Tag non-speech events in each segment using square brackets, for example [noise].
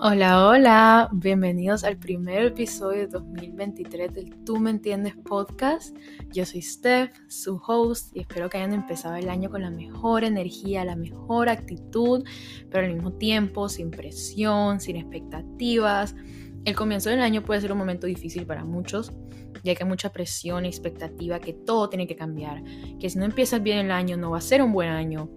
Hola, hola, bienvenidos al primer episodio de 2023 del Tú me entiendes podcast. Yo soy Steph, su host, y espero que hayan empezado el año con la mejor energía, la mejor actitud, pero al mismo tiempo sin presión, sin expectativas. El comienzo del año puede ser un momento difícil para muchos, ya que hay mucha presión y expectativa que todo tiene que cambiar, que si no empiezas bien el año no va a ser un buen año,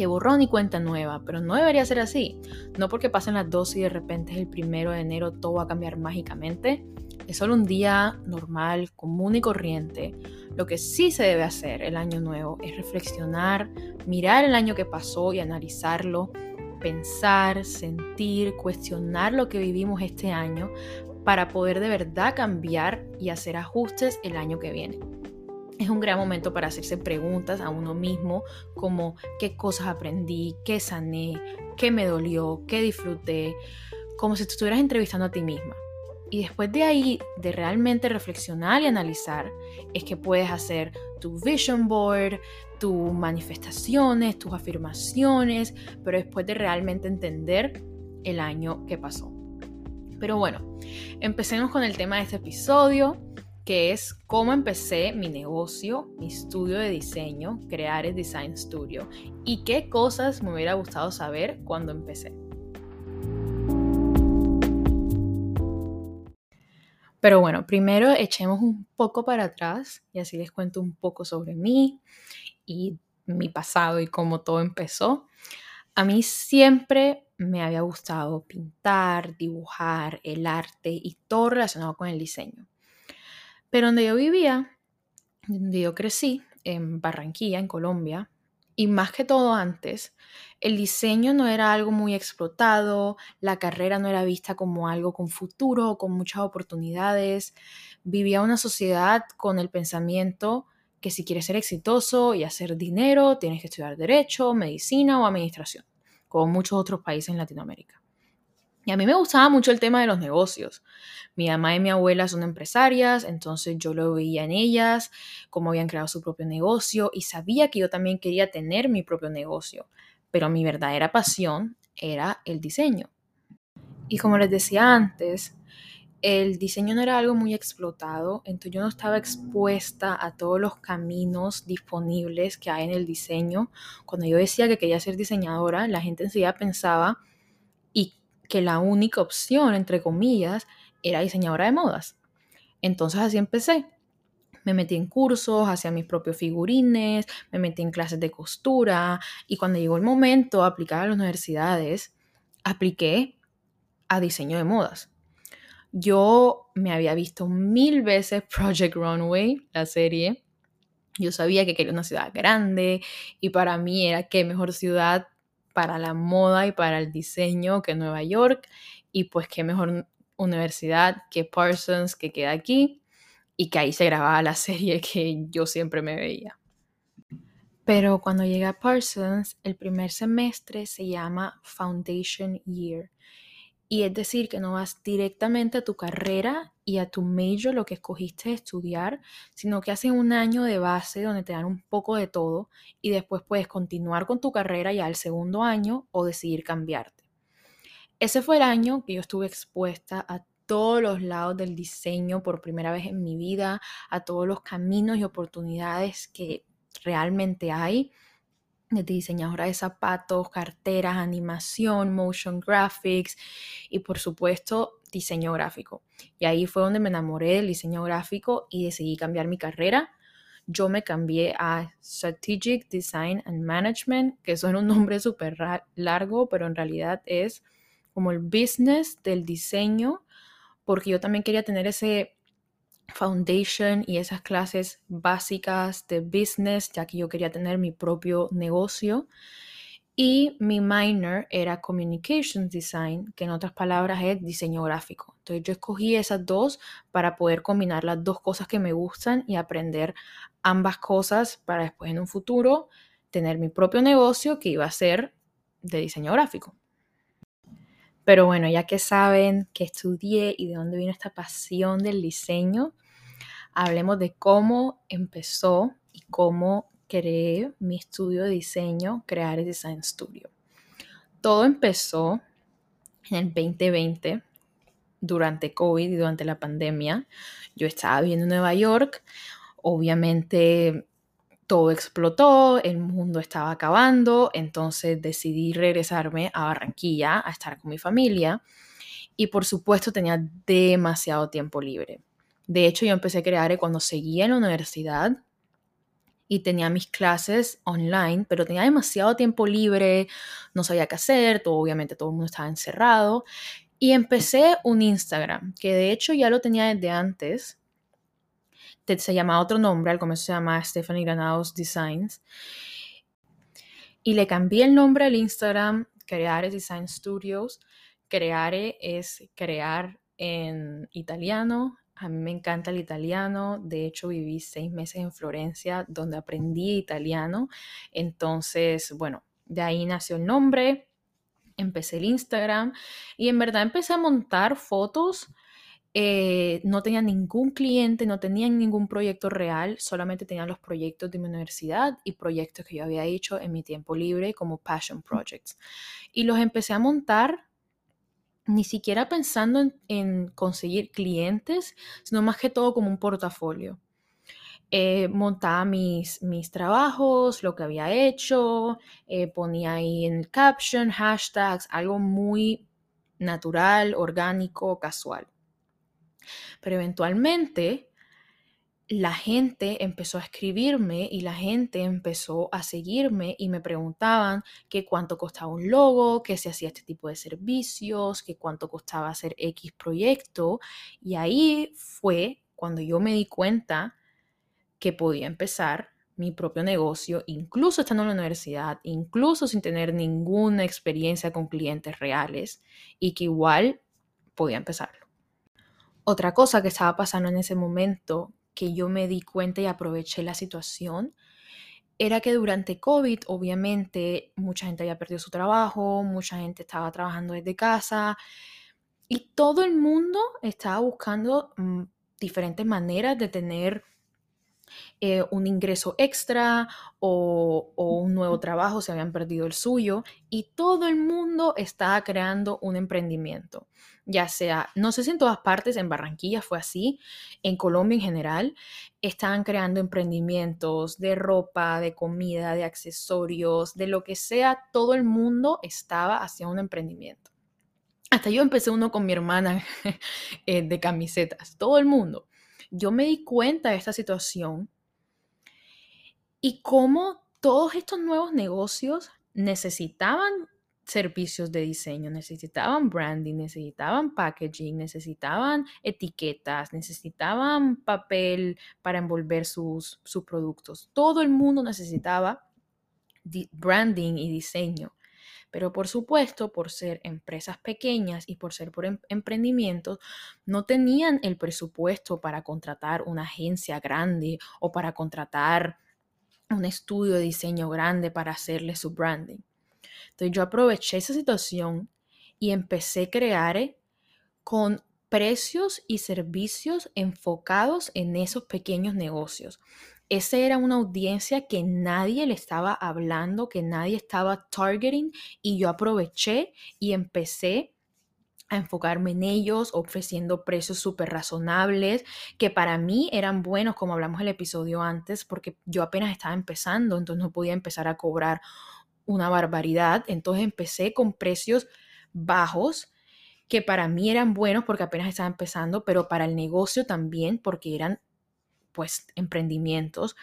que borrón y cuenta nueva, pero no debería ser así. No porque pasen las dos y de repente es el primero de enero todo va a cambiar mágicamente. Es solo un día normal, común y corriente. Lo que sí se debe hacer el año nuevo es reflexionar, mirar el año que pasó y analizarlo, pensar, sentir, cuestionar lo que vivimos este año para poder de verdad cambiar y hacer ajustes el año que viene es un gran momento para hacerse preguntas a uno mismo como qué cosas aprendí, qué sané, qué me dolió, qué disfruté, como si te estuvieras entrevistando a ti misma. Y después de ahí, de realmente reflexionar y analizar, es que puedes hacer tu vision board, tus manifestaciones, tus afirmaciones, pero después de realmente entender el año que pasó. Pero bueno, empecemos con el tema de este episodio que es cómo empecé mi negocio, mi estudio de diseño, crear el Design Studio y qué cosas me hubiera gustado saber cuando empecé. Pero bueno, primero echemos un poco para atrás y así les cuento un poco sobre mí y mi pasado y cómo todo empezó. A mí siempre me había gustado pintar, dibujar, el arte y todo relacionado con el diseño. Pero donde yo vivía, donde yo crecí, en Barranquilla, en Colombia, y más que todo antes, el diseño no era algo muy explotado, la carrera no era vista como algo con futuro, con muchas oportunidades. Vivía una sociedad con el pensamiento que si quieres ser exitoso y hacer dinero, tienes que estudiar derecho, medicina o administración, como muchos otros países en Latinoamérica. Y a mí me gustaba mucho el tema de los negocios. Mi mamá y mi abuela son empresarias, entonces yo lo veía en ellas, cómo habían creado su propio negocio y sabía que yo también quería tener mi propio negocio. Pero mi verdadera pasión era el diseño. Y como les decía antes, el diseño no era algo muy explotado, entonces yo no estaba expuesta a todos los caminos disponibles que hay en el diseño. Cuando yo decía que quería ser diseñadora, la gente enseguida pensaba que la única opción, entre comillas, era diseñadora de modas. Entonces así empecé. Me metí en cursos, hacía mis propios figurines, me metí en clases de costura y cuando llegó el momento de aplicar a las universidades, apliqué a diseño de modas. Yo me había visto mil veces Project Runway, la serie. Yo sabía que quería una ciudad grande y para mí era qué mejor ciudad para la moda y para el diseño que Nueva York. Y pues qué mejor universidad que Parsons que queda aquí y que ahí se grababa la [laughs] serie que yo siempre me veía. Pero cuando llegué a Parsons, el primer semestre se llama Foundation Year y es decir, que no vas directamente a tu carrera y a tu major, lo que escogiste estudiar, sino que haces un año de base donde te dan un poco de todo y después puedes continuar con tu carrera ya al segundo año o decidir cambiarte. Ese fue el año que yo estuve expuesta a todos los lados del diseño por primera vez en mi vida, a todos los caminos y oportunidades que realmente hay desde diseñadora de zapatos, carteras, animación, motion graphics y por supuesto diseño gráfico. Y ahí fue donde me enamoré del diseño gráfico y decidí cambiar mi carrera. Yo me cambié a Strategic Design and Management, que suena un nombre súper largo, pero en realidad es como el business del diseño, porque yo también quería tener ese foundation y esas clases básicas de business, ya que yo quería tener mi propio negocio. Y mi minor era Communications Design, que en otras palabras es diseño gráfico. Entonces yo escogí esas dos para poder combinar las dos cosas que me gustan y aprender ambas cosas para después en un futuro tener mi propio negocio que iba a ser de diseño gráfico. Pero bueno, ya que saben que estudié y de dónde vino esta pasión del diseño, hablemos de cómo empezó y cómo creé mi estudio de diseño, crear Design Studio. Todo empezó en el 2020, durante COVID y durante la pandemia. Yo estaba viviendo en Nueva York, obviamente todo explotó, el mundo estaba acabando, entonces decidí regresarme a Barranquilla a estar con mi familia y por supuesto tenía demasiado tiempo libre. De hecho, yo empecé a crear cuando seguía en la universidad y tenía mis clases online, pero tenía demasiado tiempo libre, no sabía qué hacer, todo, obviamente todo el mundo estaba encerrado. Y empecé un Instagram, que de hecho ya lo tenía desde antes. Se llamaba otro nombre, al comienzo se llamaba Stephanie Granados Designs. Y le cambié el nombre al Instagram, Creare Design Studios. Creare es crear en italiano, a mí me encanta el italiano, de hecho viví seis meses en Florencia donde aprendí italiano, entonces, bueno, de ahí nació el nombre, empecé el Instagram y en verdad empecé a montar fotos. Eh, no tenía ningún cliente, no tenía ningún proyecto real, solamente tenía los proyectos de mi universidad y proyectos que yo había hecho en mi tiempo libre como passion projects. Y los empecé a montar ni siquiera pensando en, conseguir clientes, sino más que todo como un portafolio. Eh, montaba mis, mis trabajos, lo que había hecho, eh, ponía ahí en el caption, hashtags, algo muy natural, orgánico, casual. Pero eventualmente la gente empezó a escribirme y la gente empezó a seguirme y me preguntaban que cuánto costaba un logo, que se hacía este tipo de servicios, que cuánto costaba hacer X proyecto. Y ahí fue cuando yo me di cuenta que podía empezar mi propio negocio, incluso estando en la universidad, incluso sin tener ninguna experiencia con clientes reales y que igual podía empezarlo. Otra cosa que estaba pasando en ese momento que yo me di cuenta y aproveché la situación era que durante COVID, obviamente, mucha gente había perdido su trabajo, mucha gente estaba trabajando desde casa y todo el mundo estaba buscando mm, diferentes maneras de tener eh, un ingreso extra o, un nuevo trabajo, se habían perdido el suyo y todo el mundo estaba creando un emprendimiento, ya sea, no sé si en todas partes, en Barranquilla fue así, en Colombia en general, estaban creando emprendimientos de ropa, de comida, de accesorios, de lo que sea, todo el mundo estaba haciendo un emprendimiento. Hasta yo empecé uno con mi hermana [laughs] eh, de camisetas, todo el mundo yo me di cuenta de esta situación y cómo todos estos nuevos negocios necesitaban servicios de diseño, necesitaban branding, necesitaban packaging, necesitaban etiquetas, necesitaban papel para envolver sus, sus productos. Todo el mundo necesitaba branding y diseño. Pero por supuesto, por ser empresas pequeñas y por ser por em, emprendimientos, no tenían el presupuesto para contratar una agencia grande o para contratar un estudio de diseño grande para hacerle su branding. Entonces yo aproveché esa situación y empecé a crear eh, con precios y servicios enfocados en esos pequeños negocios esa era una audiencia que nadie le estaba hablando, que nadie estaba targeting y yo aproveché y empecé a enfocarme en ellos, ofreciendo precios súper razonables, que para mí eran buenos, como hablamos el episodio antes, porque yo apenas estaba empezando, entonces no podía empezar a cobrar una barbaridad. Entonces empecé con precios bajos, que para mí eran buenos porque apenas estaba empezando, pero para el negocio también, porque eran pues emprendimientos,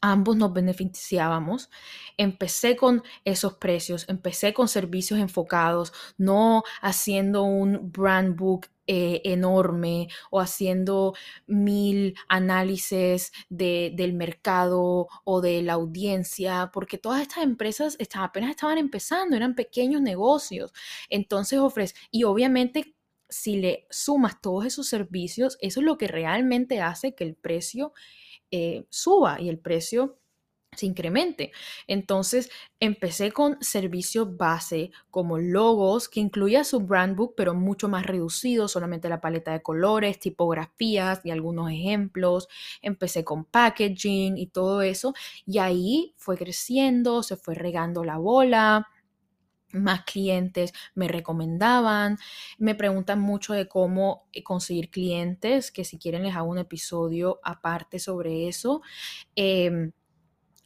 ambos nos beneficiábamos. Empecé con esos precios, empecé con servicios enfocados, no haciendo un brand book eh, enorme o haciendo mil análisis del mercado o de la audiencia, porque todas estas empresas apenas estaban empezando, eran pequeños negocios. Entonces ofrece, y obviamente si le sumas todos esos servicios, eso es lo que realmente hace que el precio eh, suba y el precio se incremente. Entonces empecé con servicios base como logos que incluía su brand book pero mucho más reducido, solamente la paleta de colores, tipografías y algunos ejemplos. Empecé con packaging y todo eso y ahí fue creciendo, se fue regando la bola más clientes me recomendaban, me preguntan mucho de cómo eh, conseguir clientes, que si quieren les hago un episodio aparte sobre eso. Em,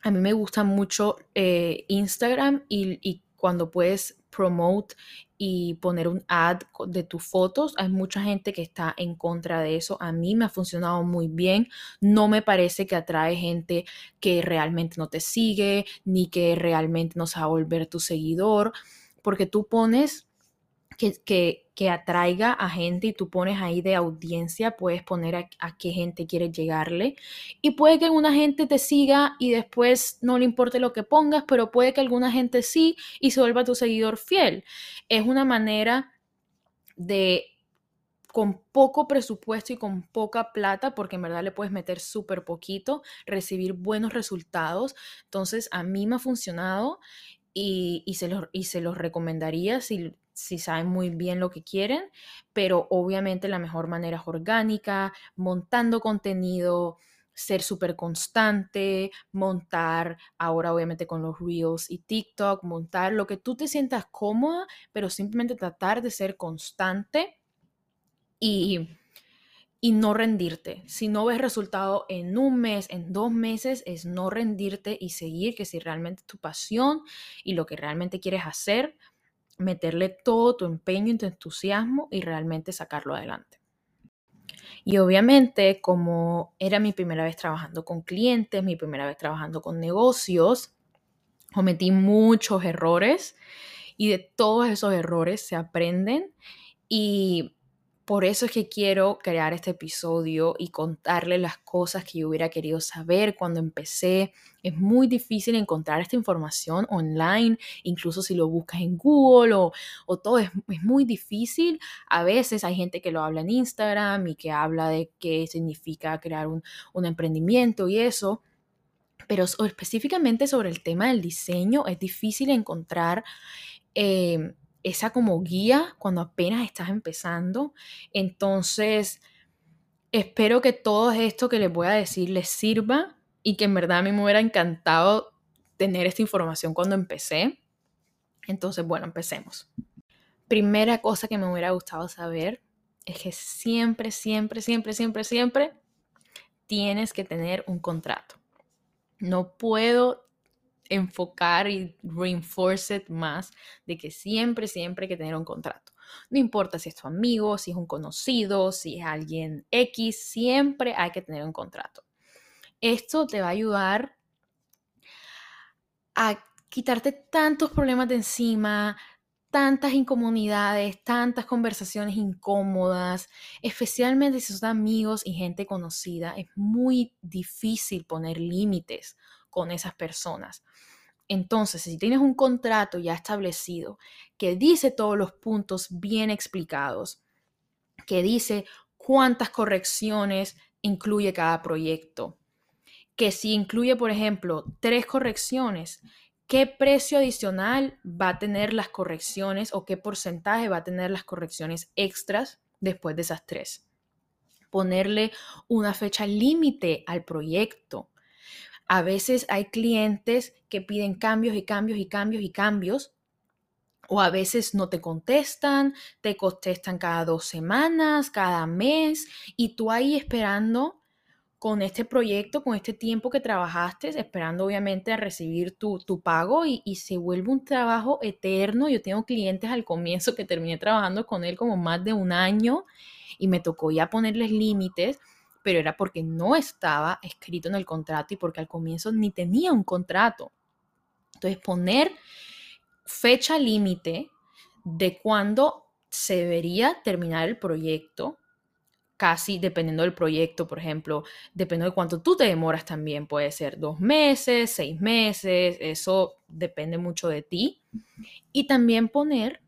a mí me gusta mucho eh, Instagram y, y, cuando puedes promote y poner un ad de tus fotos. Hay mucha gente que está en contra de eso. A mí me ha funcionado muy bien. No me parece que atrae gente que realmente no te sigue ni que realmente no se va a volver tu seguidor, porque tú pones que, que, atraiga a gente y tú pones ahí de audiencia, puedes poner a, qué gente quiere llegarle y puede que alguna gente te siga y después no le importe lo que pongas, pero puede que alguna gente sí y se vuelva tu seguidor fiel. Es una manera de con poco presupuesto y con poca plata, porque en verdad le puedes meter súper poquito, recibir buenos resultados. Entonces, a mí me ha funcionado y, y, se, los, y se los recomendaría si si saben muy bien lo que quieren, pero obviamente la mejor manera es orgánica, montando contenido, ser súper constante, montar ahora obviamente con los reels y TikTok, montar lo que tú te sientas cómoda, pero simplemente tratar de ser constante y, y no rendirte. Si no ves resultado en un mes, en dos meses, es no rendirte y seguir, que si realmente tu pasión y lo que realmente quieres hacer, meterle todo tu empeño y tu entusiasmo y realmente sacarlo adelante. Y obviamente, como era mi primera vez trabajando con clientes, mi primera vez trabajando con negocios, cometí muchos errores y de todos esos errores se aprenden y por eso es que quiero crear este episodio y contarle las cosas que yo hubiera querido saber cuando empecé. Es muy difícil encontrar esta información online, incluso si lo buscas en Google o, todo, es, muy difícil. A veces hay gente que lo habla en Instagram y que habla de qué significa crear un, emprendimiento y eso. Pero específicamente sobre el tema del diseño, es difícil encontrar... Eh, esa como guía cuando apenas estás empezando. Entonces, espero que todo esto que les voy a decir les sirva y que en verdad a mí me hubiera encantado tener esta información cuando empecé. Entonces, bueno, empecemos. Primera cosa que me hubiera gustado saber es que siempre, siempre, siempre, siempre, siempre tienes que tener un contrato. No puedo enfocar y reinforce más de que siempre, siempre hay que tener un contrato. No importa si es tu amigo, si es un conocido, si es alguien X, siempre hay que tener un contrato. Esto te va a ayudar a quitarte tantos problemas de encima, tantas incomodidades, tantas conversaciones incómodas, especialmente si son amigos y gente conocida. Es muy difícil poner límites con esas personas. Entonces, si tienes un contrato ya establecido que dice todos los puntos bien explicados, que dice cuántas correcciones incluye cada proyecto, que si incluye, por ejemplo, tres correcciones, qué precio adicional va a tener las correcciones o qué porcentaje va a tener las correcciones extras después de esas tres. Ponerle una fecha límite al proyecto. A veces hay clientes que piden cambios y cambios y cambios y cambios, o a veces no te contestan, te contestan cada dos semanas, cada mes, y tú ahí esperando con este proyecto, con este tiempo que trabajaste, esperando obviamente a recibir tu, pago y, y, se vuelve un trabajo eterno. Yo tengo clientes al comienzo que terminé trabajando con él como más de un año y me tocó ya ponerles límites pero era porque no estaba escrito en el contrato y porque al comienzo ni tenía un contrato. Entonces, poner fecha límite de cuándo se debería terminar el proyecto, casi dependiendo del proyecto, por ejemplo, dependiendo de cuánto tú te demoras también, puede ser dos meses, seis meses, eso depende mucho de ti. Y también poner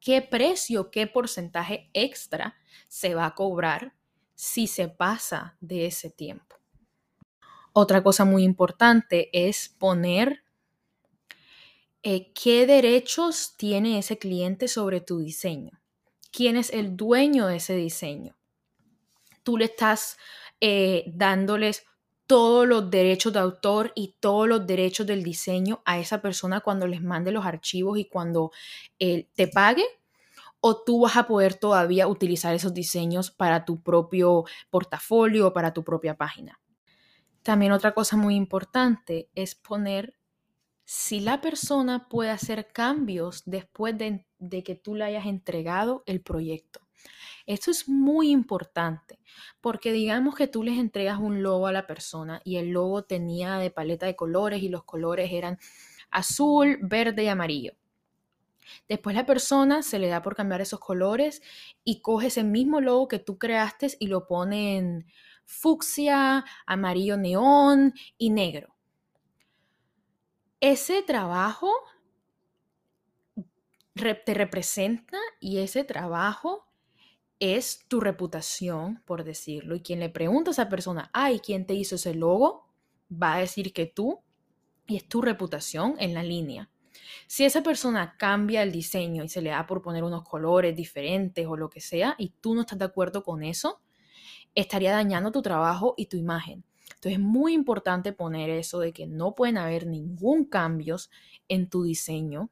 qué precio, qué porcentaje extra se va a cobrar si se pasa de ese tiempo. Otra cosa muy importante es poner eh, qué derechos tiene ese cliente sobre tu diseño. ¿Quién es el dueño de ese diseño? Tú le estás eh, dándoles todos los derechos de autor y todos los derechos del diseño a esa persona cuando les mande los archivos y cuando él te pague? ¿O tú vas a poder todavía utilizar esos diseños para tu propio portafolio o para tu propia página? También otra cosa muy importante es poner si la persona puede hacer cambios después de, de que tú le hayas entregado el proyecto. Esto es muy importante porque digamos que tú les entregas un logo a la persona y el logo tenía de paleta de colores y los colores eran azul, verde y amarillo. Después la persona se le da por cambiar esos colores y coge ese mismo logo que tú creaste y lo pone en fucsia, amarillo neón y negro. Ese trabajo te representa y ese trabajo es tu reputación, por decirlo. Y quien le pregunta a esa persona, ay, ¿quién te hizo ese logo? Va a decir que tú y es tu reputación en la línea. Si esa persona cambia el diseño y se le da por poner unos colores diferentes o lo que sea y tú no estás de acuerdo con eso, estaría dañando tu trabajo y tu imagen. Entonces es muy importante poner eso de que no pueden haber ningún cambios en tu diseño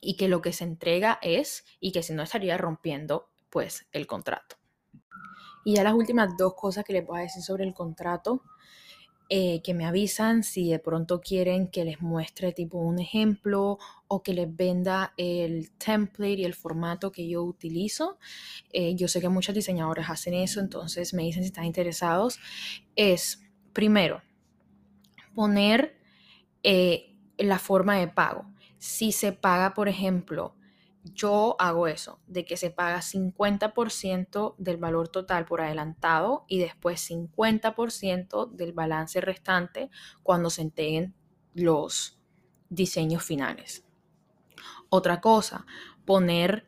y que lo que se entrega es y que si no estaría rompiendo pues el contrato. Y ya las últimas dos cosas que les voy a decir sobre el contrato, eh, que me avisan si de pronto quieren que les muestre tipo un ejemplo o que les venda el template y el formato que yo utilizo. Eh, yo sé que muchos diseñadores hacen eso, entonces me dicen si están interesados. Es, primero, poner eh, la forma de pago. Si se paga, por ejemplo, yo hago eso, de que se paga 50% del valor total por adelantado y después 50% del balance restante cuando se entreguen los diseños finales. Otra cosa, poner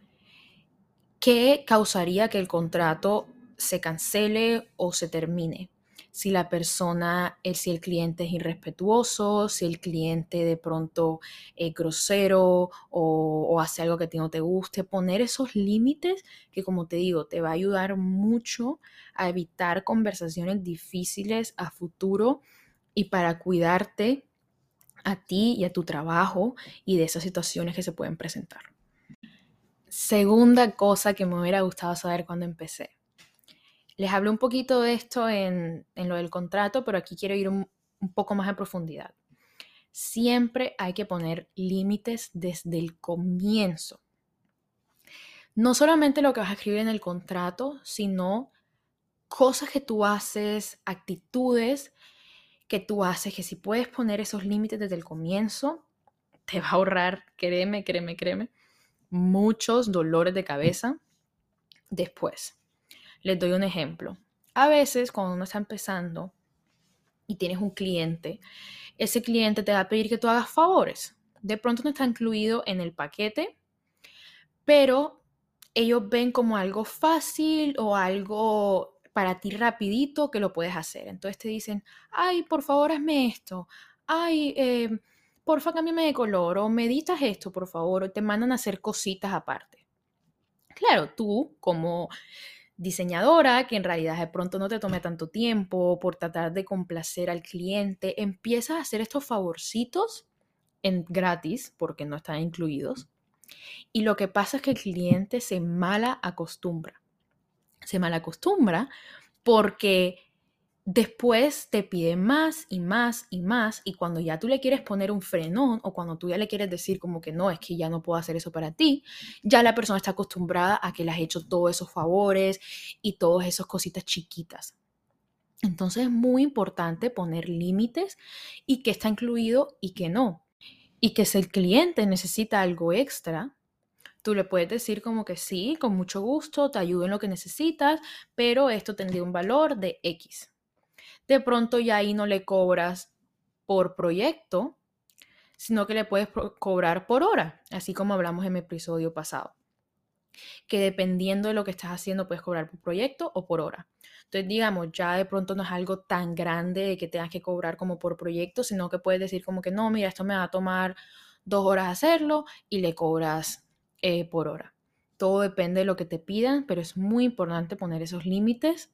qué causaría que el contrato se cancele o se termine si la persona, eh, si el cliente es irrespetuoso, si el cliente de pronto es grosero o, hace algo que no te guste, poner esos límites que como te digo, te va a ayudar mucho a evitar conversaciones difíciles a futuro y para cuidarte a ti y a tu trabajo y de esas situaciones que se pueden presentar. Segunda cosa que me hubiera gustado saber cuando empecé les hablé un poquito de esto en, lo del contrato, pero aquí quiero ir un, un poco más a profundidad. Siempre hay que poner límites desde el comienzo. No solamente lo que vas a escribir en el contrato, sino cosas que tú haces, actitudes que tú haces, que si puedes poner esos límites desde el comienzo, te va a ahorrar, créeme, créeme, créeme, muchos dolores de cabeza después. Les doy un ejemplo. A veces cuando uno está empezando y tienes un cliente, ese cliente te va a pedir que tú hagas favores. De pronto no está incluido en el paquete, pero ellos ven como algo fácil o algo para ti rapidito que lo puedes hacer. Entonces te dicen, ay, por favor hazme esto, ay, eh, porfa cámbiame de color o meditas esto, por favor, o te mandan a hacer cositas aparte. Claro, tú como diseñadora, que en realidad de pronto no te tome tanto tiempo por tratar de complacer al cliente, empiezas a hacer estos favorcitos en gratis, porque no están incluidos. Y lo que pasa es que el cliente se mala acostumbra. Se mala acostumbra porque después te pide más y más y más y cuando ya tú le quieres poner un frenón o cuando tú ya le quieres decir como que no, es que ya no puedo hacer eso para ti, ya la persona está acostumbrada a que le has hecho todos esos favores y todas esas cositas chiquitas. Entonces es muy importante poner límites y que está incluido y que no. Y que si el cliente necesita algo extra, tú le puedes decir como que sí, con mucho gusto, te ayudo en lo que necesitas, pero esto tendría un valor de X de pronto ya ahí no le cobras por proyecto, sino que le puedes cobrar por hora, así como hablamos en mi episodio pasado. Que dependiendo de lo que estás haciendo, puedes cobrar por proyecto o por hora. Entonces, digamos, ya de pronto no es algo tan grande de que tengas que cobrar como por proyecto, sino que puedes decir como que no, mira, esto me va a tomar dos horas hacerlo y le cobras eh, por hora. Todo depende de lo que te pidan, pero es muy importante poner esos límites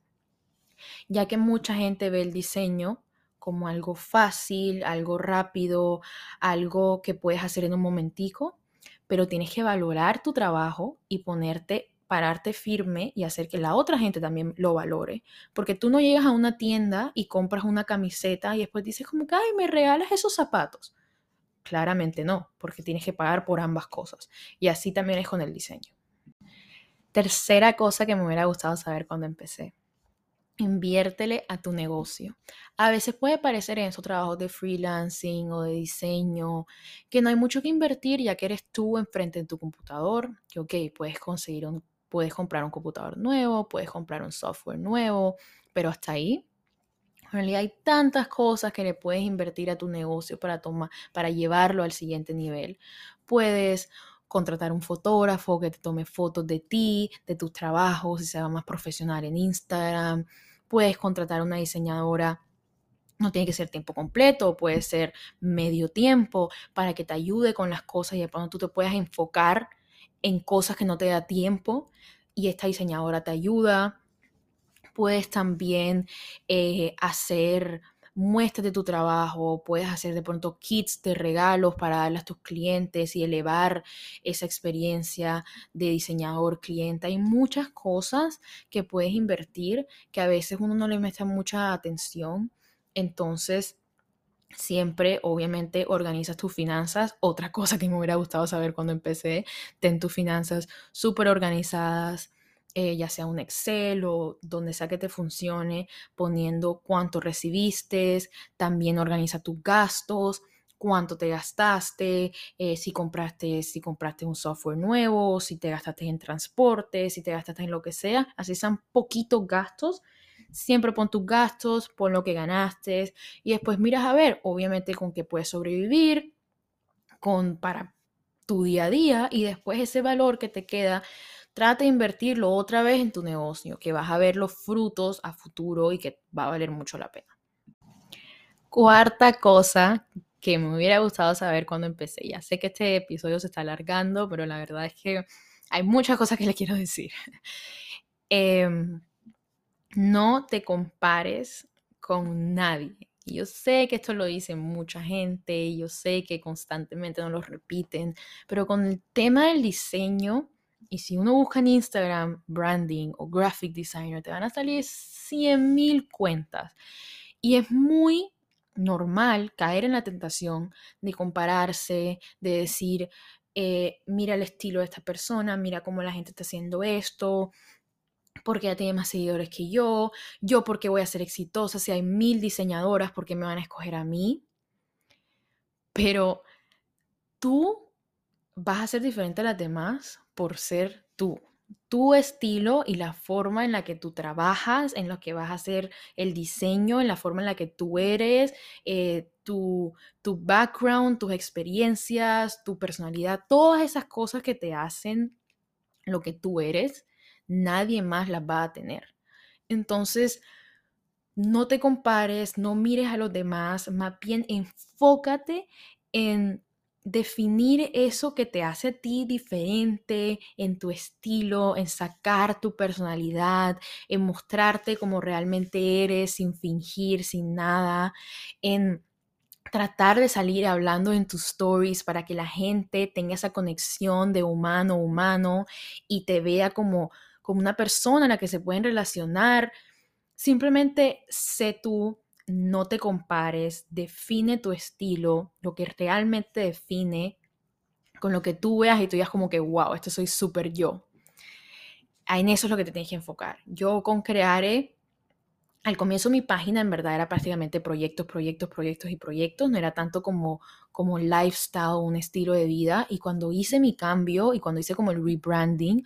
ya que mucha gente ve el diseño como algo fácil, algo rápido, algo que puedes hacer en un momentico, pero tienes que valorar tu trabajo y ponerte pararte firme y hacer que la otra gente también lo valore. Porque tú no llegas a una tienda y compras una camiseta y después dices como que, ay, me regalas esos zapatos. Claramente no, porque tienes que pagar por ambas cosas. Y así también es con el diseño. Tercera cosa que me hubiera gustado saber cuando empecé. Inviértele a tu negocio. A veces puede parecer en esos trabajos de freelancing o de diseño que no hay mucho que invertir ya que eres tú enfrente de tu computador, que ok, puedes conseguir un puedes comprar un computador nuevo, puedes comprar un software nuevo, pero hasta ahí. En realidad hay tantas cosas que le puedes invertir a tu negocio para, tomar, para llevarlo al siguiente nivel. Puedes contratar un fotógrafo que te tome fotos de ti, de tus trabajos, si se va más profesional en Instagram. Puedes contratar una diseñadora no tiene que ser tiempo completo, puede ser medio tiempo para que te ayude con las cosas y de pronto tú te puedas enfocar en cosas que no te da tiempo y esta diseñadora te ayuda. Puedes también eh, hacer muestras de tu trabajo, puedes hacer de pronto kits de regalos para darle a tus clientes y elevar esa experiencia de diseñador cliente. Hay muchas cosas que puedes invertir que a veces uno no le mete mucha atención. Entonces, Siempre, obviamente, organizas tus finanzas. Otra [laughs] cosa que me hubiera gustado saber cuando empecé, ten tus finanzas súper organizadas, eh, ya sea un Excel o donde sea que te funcione, poniendo cuánto recibiste, también organiza tus gastos, cuánto te gastaste, eh, si, compraste, si compraste un software nuevo, si te gastaste en transporte, si te gastaste en lo que sea, así sean poquitos gastos Siempre pon tus gastos, pon lo que ganaste y después miras a ver, obviamente, con qué puedes sobrevivir, con para tu día a día y después ese valor que te queda, trata de invertirlo otra vez en tu negocio, que vas a ver los frutos a futuro y que va a valer mucho la pena. Cuarta cosa que me hubiera gustado saber cuando empecé. Ya sé que este episodio se está alargando, pero la verdad es que hay muchas cosas que le quiero decir. [laughs] eh, no te compares con nadie. Yo sé que esto lo dice mucha gente, yo sé que constantemente no lo repiten, pero con el tema del diseño, y si uno busca en Instagram branding o graphic designer, te van a salir 100 mil cuentas. Y es muy normal caer en la tentación de compararse, de decir, eh, mira el estilo de esta persona, mira cómo la gente está haciendo esto, porque ya tiene más seguidores que yo, yo porque voy a ser exitosa, si hay mil diseñadoras, porque me van a escoger a mí. Pero tú vas a ser diferente a las demás por ser tú. Tu estilo y la forma en la que tú trabajas, en lo que vas a hacer el diseño, en la forma en la que tú eres, eh, tu, tu background, tus experiencias, tu personalidad, todas esas cosas que te hacen lo que tú eres, nadie más las va a tener. Entonces, no te compares, no mires a los demás, más bien enfócate en definir eso que te hace a ti diferente, en tu estilo, en sacar tu personalidad, en mostrarte como realmente eres, sin fingir, sin nada, en tratar de salir hablando en tus stories para que la gente tenga esa conexión de humano a humano y te vea como como una persona en la que se pueden relacionar. Simplemente sé tú, no te compares, define tu estilo, lo que realmente define con lo que tú veas y tú digas como que, wow, esto soy súper yo. En eso es lo que te tienes que enfocar. Yo con Creare, al comienzo mi página en verdad era prácticamente proyectos, proyectos, proyectos y proyectos, no era tanto como, como lifestyle, un estilo de vida. Y cuando hice mi cambio y cuando hice como el rebranding,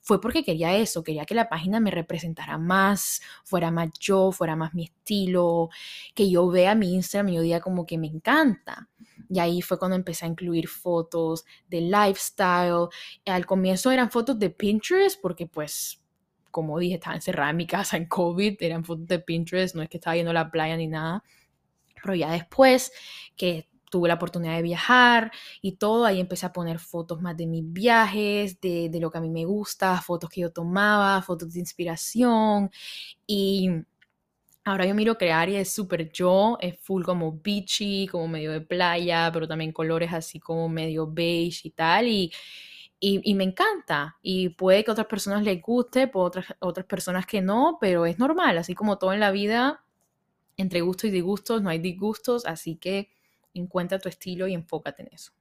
fue porque quería eso, quería que la página me representara más, fuera más yo, fuera más mi estilo, que yo vea mi Instagram y yo diga como que me encanta. Y ahí fue cuando empecé a incluir fotos de lifestyle. Al comienzo eran fotos de Pinterest porque pues como dije, estaba encerrada en mi casa en COVID, eran fotos de Pinterest, no es que estaba yendo a la playa ni nada. Pero ya después que tuve la oportunidad de viajar y todo, ahí empecé a poner fotos más de mis viajes, de, lo que a mí me gusta, fotos que yo tomaba, fotos de inspiración y Ahora yo miro crear y es súper yo, es full como beachy, como medio de playa, pero también colores así como medio beige y tal. Y, y, me encanta. Y puede que a otras personas les guste, puede otras, otras personas que no, pero es normal. Así como todo en la vida, entre gustos y disgustos, no hay disgustos. Así que encuentra tu estilo y enfócate en eso.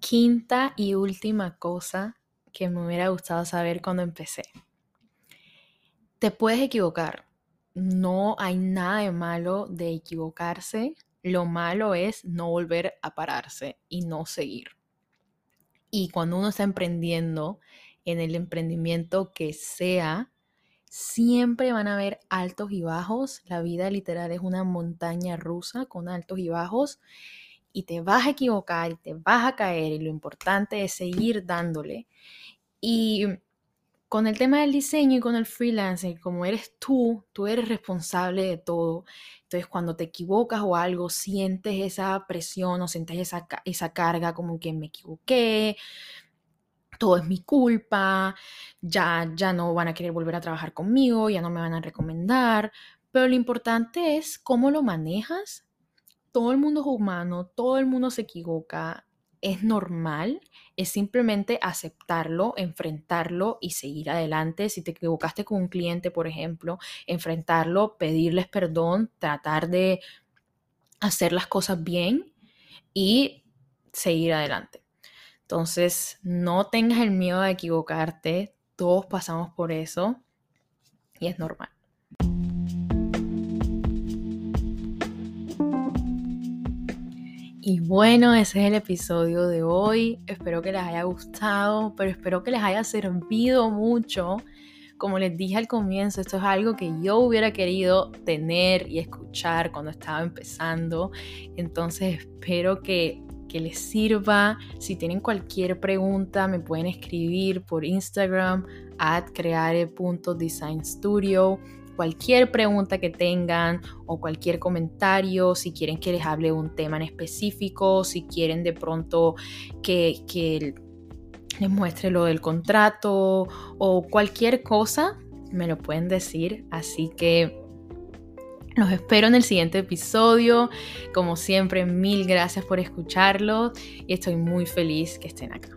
Quinta y última cosa que me hubiera gustado saber cuando empecé. Te puedes equivocar no hay nada de malo de equivocarse, lo malo es no volver a pararse y no seguir. Y cuando uno está emprendiendo, en el emprendimiento que sea, siempre van a haber altos y bajos. La vida literal es una montaña rusa con altos y bajos. Y te vas a equivocar y te vas a caer. Y lo importante es seguir dándole. Y con el tema del diseño y con el freelancing, como eres tú, tú eres responsable de todo. Entonces, cuando te equivocas o algo, sientes esa presión o sientes esa, esa carga como que me equivoqué, todo es mi culpa, ya, ya no van a querer volver a trabajar conmigo, ya no me van a recomendar. Pero lo importante es cómo lo manejas. Todo el mundo es humano, todo el mundo se equivoca, es normal, es simplemente aceptarlo, enfrentarlo y seguir adelante. Si te equivocaste con un cliente, por ejemplo, enfrentarlo, pedirles perdón, tratar de hacer las cosas bien y seguir adelante. Entonces, no tengas el miedo de equivocarte, todos pasamos por eso y es normal. Y bueno, ese es el episodio de hoy. Espero que les haya gustado, pero espero que les haya servido mucho. Como les dije al comienzo, esto es algo que yo hubiera querido tener y escuchar cuando estaba empezando. Entonces espero que, que les sirva. Si tienen cualquier pregunta, me pueden escribir por Instagram at creare.designstudio cualquier pregunta que tengan o cualquier comentario, si quieren que les hable un tema en específico, si quieren de pronto que, que les muestre lo del contrato o cualquier cosa, me lo pueden decir. Así que los espero en el siguiente episodio. Como siempre, mil gracias por escucharlo y estoy muy feliz que estén acá.